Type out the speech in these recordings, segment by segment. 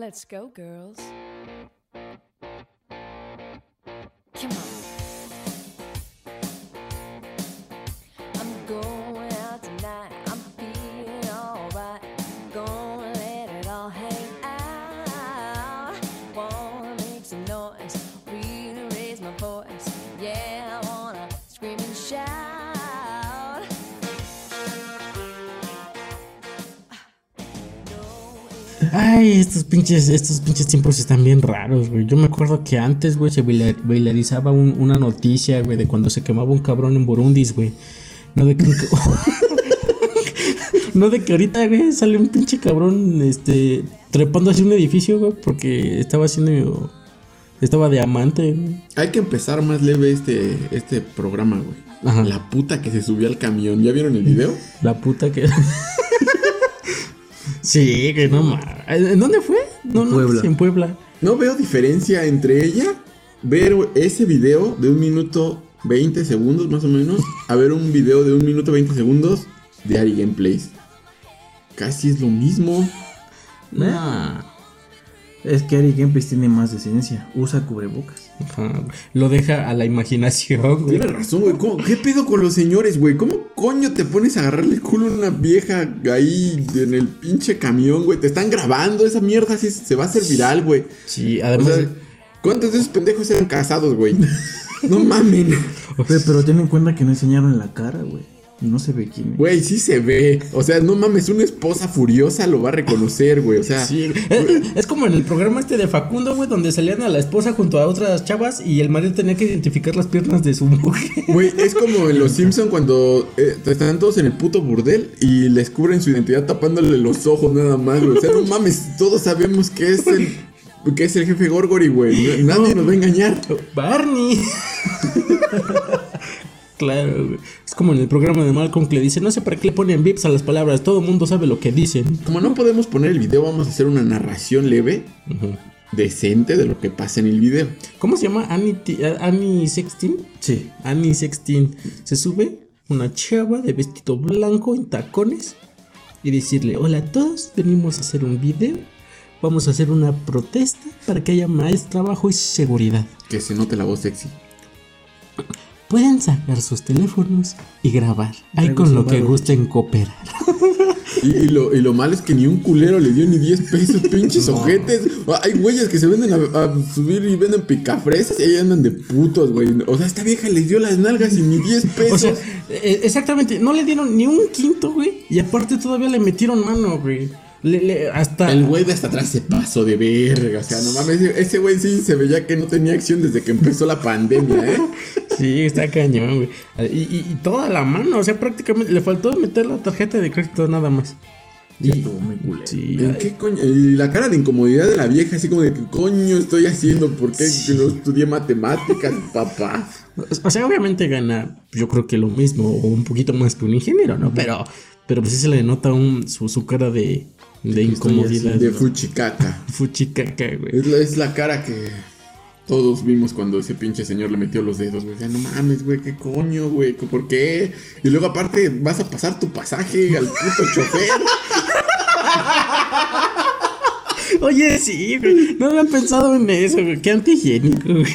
Let's go, girls. Ay, estos pinches, estos pinches tiempos están bien raros, güey. Yo me acuerdo que antes, güey, se baila- bailarizaba un- una noticia, güey, de cuando se quemaba un cabrón en Burundis, güey. No de que... no de que ahorita, güey, sale un pinche cabrón, este, trepando hacia un edificio, güey, porque estaba haciendo... Estaba diamante, güey. Hay que empezar más leve este, este programa, güey. Ajá. La puta que se subió al camión. ¿Ya vieron el video? La puta que... sí, que no mames. ¿En dónde fue? No, no, Puebla. En Puebla. No veo diferencia entre ella, ver ese video de un minuto 20 segundos más o menos, a ver un video de un minuto 20 segundos de Ari Gameplays. Casi es lo mismo. Nah. Es que Ari Gameplays tiene más decencia. Usa cubrebocas. Ajá, Lo deja a la imaginación, güey. Tienes razón, güey. ¿Cómo- ¿Qué pedo con los señores, güey? ¿Cómo coño te pones a agarrarle el culo a una vieja ahí en el pinche camión, güey? Te están grabando esa mierda, así se va a hacer viral, güey. Sí, O además. sea, ¿cuántos de esos pendejos eran casados, güey? No mamen. Pero, pero ten en cuenta que no enseñaron la cara, güey. No se ve quién es. Güey, sí se ve. O sea, no mames, una esposa furiosa lo va a reconocer, güey. O sea, Sí, es, es como en el programa este de Facundo, güey, donde salían a la esposa junto a otras chavas y el marido tenía que identificar las piernas de su mujer. güey, es como en Los Simpson cuando eh, están todos en el puto burdel y les cubren su identidad tapándole los ojos nada más, güey. O sea, no mames, todos sabemos que es el que es el jefe Gorgory, güey. No- Nadie nos va a engañar. Barney. Claro, güey. Es como en el programa de Malcolm que le dice, no sé para qué le ponen vips a las palabras, todo el mundo sabe lo que dicen. Como no podemos poner el video, vamos a hacer una narración leve, decente de lo que pasa en el video. ¿Cómo se llama? Annie, eh, Annie Sextin. Sí. Annie Sextin. Se sube una chava de vestido blanco en tacones y decirle, hola a todos, venimos a hacer un video. Vamos a hacer una protesta para que haya más trabajo y seguridad. Que se note la voz sexy. Pueden sacar sus teléfonos y grabar. Ahí Traigo con lo que gusten cooperar. Y, y lo, y lo malo es que ni un culero le dio ni 10 pesos, pinches ojetes. Hay güeyes que se venden a, a subir y venden picafresas y ahí andan de putos, güey. O sea, esta vieja les dio las nalgas y ni 10 pesos. O sea, eh, exactamente, no le dieron ni un quinto, güey. Y aparte todavía le metieron mano, güey. Le- le- hasta... el güey de hasta atrás se pasó de verga. O sea, no mames, ese- güey sí se veía que no tenía acción desde que empezó la pandemia, ¿eh? Sí, está cañón, güey. Y, y- y toda la mano, o sea, prácticamente le faltó meter la tarjeta de crédito nada más. Y. Sí, ¿En qué coño? Y la cara de incomodidad de la vieja, así como de que coño estoy haciendo, ¿por qué que no estudié matemáticas, papá? o sea, obviamente gana, yo creo que lo mismo, o un poquito más que un ingeniero, ¿no? Pero, pero pues sí se le nota un, su, su cara de, de incomodidad. De fuchicaca. Fuchicaca, güey. Es la, es la cara que todos vimos cuando ese pinche señor le metió los dedos, güey. No mames, güey, qué coño, güey, ¿por qué? Y luego aparte vas a pasar tu pasaje al puto chofer. Oye, sí, güey. No habían pensado en eso, güey. Qué antihigiénico, güey.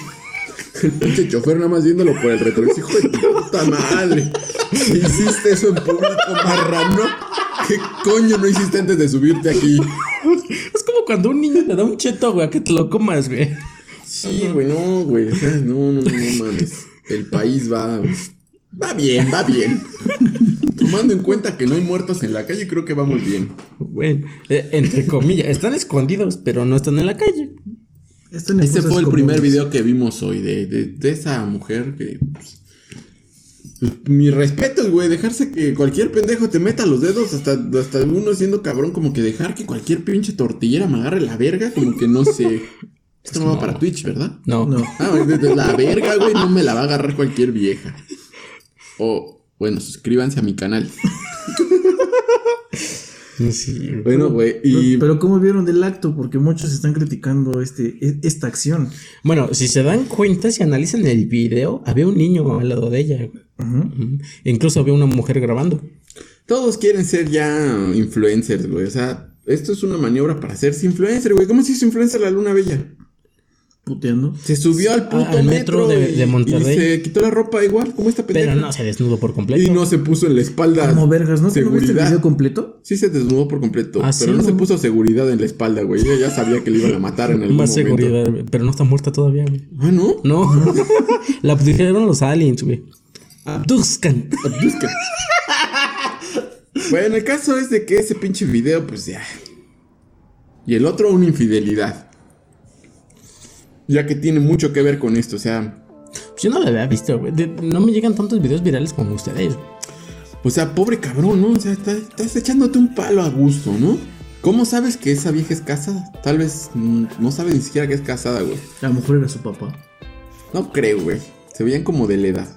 El pinche chofer nada más viéndolo por el retrovisor. Hijo de puta madre. ¿Hiciste eso en público, marrano? ¿Qué coño no hiciste antes de subirte aquí? Es como cuando un niño te da un cheto, güey, a que te lo comas, güey. Sí, güey, no, güey. no, no, no, no mames. El país va. Va bien, va bien. Tomando en cuenta que no hay muertos en la calle, creo que vamos bien. Bueno, eh, entre comillas, están escondidos, pero no están en la calle. Están en Ese cosas fue el comunes. primer video que vimos hoy de, de, de esa mujer que. pues, mi respeto, güey, dejarse que cualquier pendejo te meta los dedos, hasta, hasta uno siendo cabrón, como que dejar que cualquier pinche tortillera me agarre la verga, como que no sé. Esto no va para Twitch, ¿verdad? No. No. Ah, la verga, güey, no me la va a agarrar cualquier vieja. O, bueno, suscríbanse a mi canal. Sí. Bueno, güey, y. Pero, ¿cómo vieron del acto? Porque muchos están criticando este, e- esta acción. Bueno, si se dan cuenta, si analizan el video, había un niño al lado de ella. Ujú. Incluso había una mujer grabando. Todos quieren ser ya influencers, güey. O sea, esto es una maniobra para hacerse influencer, güey. ¿Cómo se hizo influencer la Luna Bella? Puteando. Se subió al puto al metro de- y- de Monterrey. Y se quitó la ropa igual, como esta pendeja. Pero no se desnudó por completo. Y no se puso en la espalda. Como vergas, ¿no? ¿Tú ¿No viste el seguridad. video completo? Sí se desnudó por completo, Ah, pero sí, no, se puso seguridad en la espalda, güey. Ella ya sabía que le iban a matar en algún Más momento. seguridad, pero no está muerta todavía, güey. Ah, ¿no? No. la abdujeron los aliens, güey. Abduzcan. Abduzcan. bueno, el caso es de que ese pinche video, pues ya. Y el otro, una infidelidad. Ya que tiene mucho que ver con esto, o sea. Yo no lo había visto, güey. No me llegan tantos videos virales como ustedes. O sea, pobre cabrón, ¿no? O sea, está- estás echándote un palo a gusto, ¿no? ¿Cómo sabes que esa vieja es casada? Tal vez mm, no sabe ni siquiera que es casada, güey. A lo mejor era su papá. No creo, güey. Se veían como de la edad.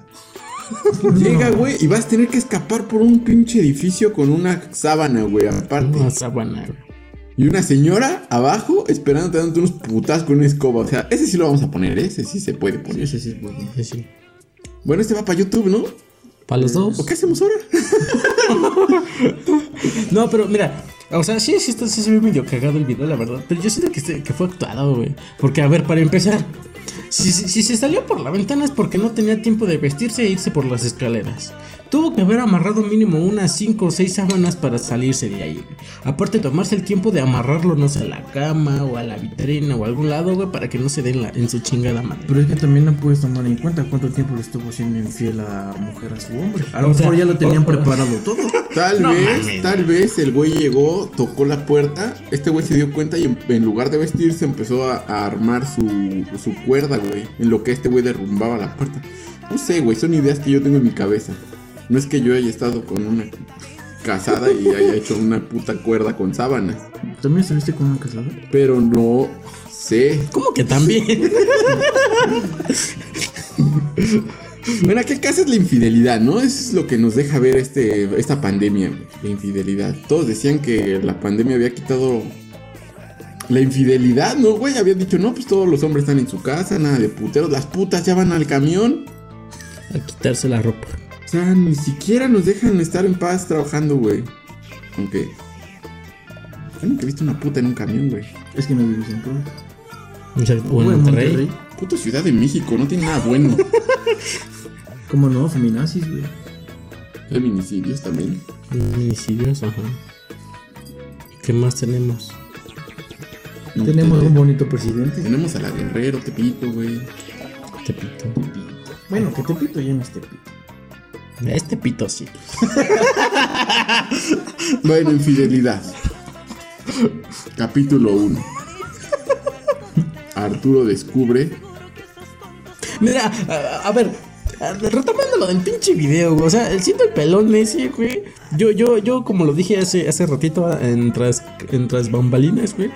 Llega, güey, y vas a tener que escapar por un pinche edificio con una sábana, güey, aparte. Una sábana, güey. Y una señora abajo esperando dándote unos putas con una escoba. O sea, ese sí lo vamos a poner, ¿eh? ese sí se puede poner. Ese sí bueno. Sí, sí. Bueno, este va para YouTube, ¿no? Para los dos. ¿O qué hacemos ahora? No, pero mira, o sea, sí, sí, está- sí se ve medio cagado el video, la verdad. Pero yo siento que, este- que fue actuado, güey. Porque, a ver, para empezar, si, si- si se salió por la ventana es porque no tenía tiempo de vestirse e irse por las escaleras. Tuvo que haber amarrado mínimo unas 5 o 6 sábanas para salirse de ahí. Aparte, tomarse el tiempo de amarrarlo, no sé, a la cama o a la vitrina o a algún lado, güey, para que no se den la, en su chingada madre. Pero es que también no puedes tomar en cuenta cuánto tiempo le estuvo siendo infiel a mujer a su hombre. A lo O sea, mejor ya lo tenían o- preparado todo. Tal No vez, mames. tal vez el güey llegó, tocó la puerta, este güey se dio cuenta y en, en lugar de vestirse empezó a, a armar su, su cuerda, güey, en lo que este güey derrumbaba la puerta. No sé, güey, son ideas que yo tengo en mi cabeza. No es que yo haya estado con una casada y haya hecho una puta cuerda con sábanas, ¿También estuviste con una casada? pero no sé. ¿Cómo que también? Bueno, ¿qué caso es la infidelidad, no? Eso es lo que nos deja ver este, esta pandemia, la infidelidad. Todos decían que la pandemia había quitado la infidelidad, ¿no, güey? Habían dicho, no, pues todos los hombres están en su casa, nada de puteros, las putas ya van al camión. a quitarse la ropa. O sea, ni siquiera nos dejan estar en paz trabajando, güey. Aunque... Yo nunca he visto una puta en un camión, güey. Es que no vives en Puebla. O en en Monterrey. Puto Ciudad de México, no tiene nada bueno. ¿Cómo no? Feminazis, güey. Feminicidios también. Feminicidios, ajá. ¿Qué más tenemos? No, Tenemos te- un bonito presidente. Tenemos a la Guerrero, Tepito, güey. Tepito. Bueno, que te pito ya no es Tepito. Este pito sí. Bueno, infidelidad. Capítulo 1. Arturo descubre. Mira, a, a ver, retomando lo del pinche video, güey, o sea, el siendo el pelón ese, güey. Yo, yo, yo, como lo dije hace, hace ratito en tras, en tras bambalinas, güey.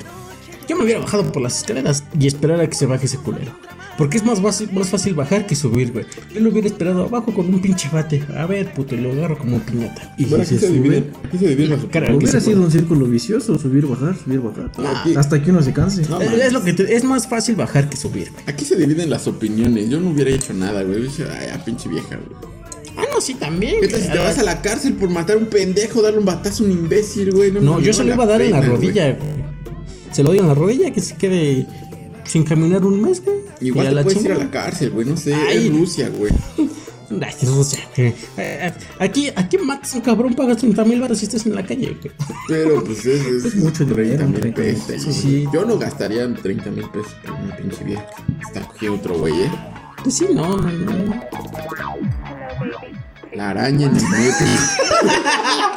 Yo me hubiera bajado por las escaleras y esperar a que se baje ese culero. Porque es más fácil, más fácil bajar que subir, güey. Yo lo hubiera esperado abajo con un pinche bate. A ver, puto, y lo agarro como piñata. Y Bueno, si aquí se se sube, divide. Aquí se divide la Cara, opinión. que hubiera se sido puede. un círculo vicioso, subir, bajar, subir, bajar. Hasta que uno se canse. No, Es, es lo que te- es más fácil bajar que subir, güey. aquí se dividen las opiniones. Yo no hubiera hecho nada, güey. Ay, a pinche vieja, güey. Ah, no, sí, también. ¿Qué tal si te vas a la cárcel por matar a un pendejo, darle un batazo a un imbécil, güey? No, yo se lo iba a dar en la rodilla, güey. Se lo doy en la rodilla, que se quede sin caminar un mes, güey. Igual Y te puedes ir chingada. a la cárcel, güey. No sé, Ay. es Rusia, güey. Ay, Rusia, güey. Eh, eh, Aquí, aquí matas a un cabrón, pagas 30 mil baros y estás en la calle, güey. Pero pues es, es, Es mucho 30 dinero, mil 30 mil pesos. pesos, sí. Yo no gastaría 30 mil pesos por una pinche vieja. Está cogiendo otro güey, eh. Pues sí, no, no, no. La araña en el metro.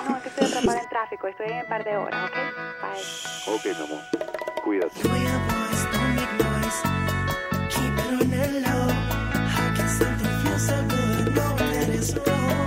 No, que estoy atrapada en tráfico. Estoy en un par de horas, ¿ok? Bye. Ok, mi amor. Cuídate. so good, knowing that it's wrong.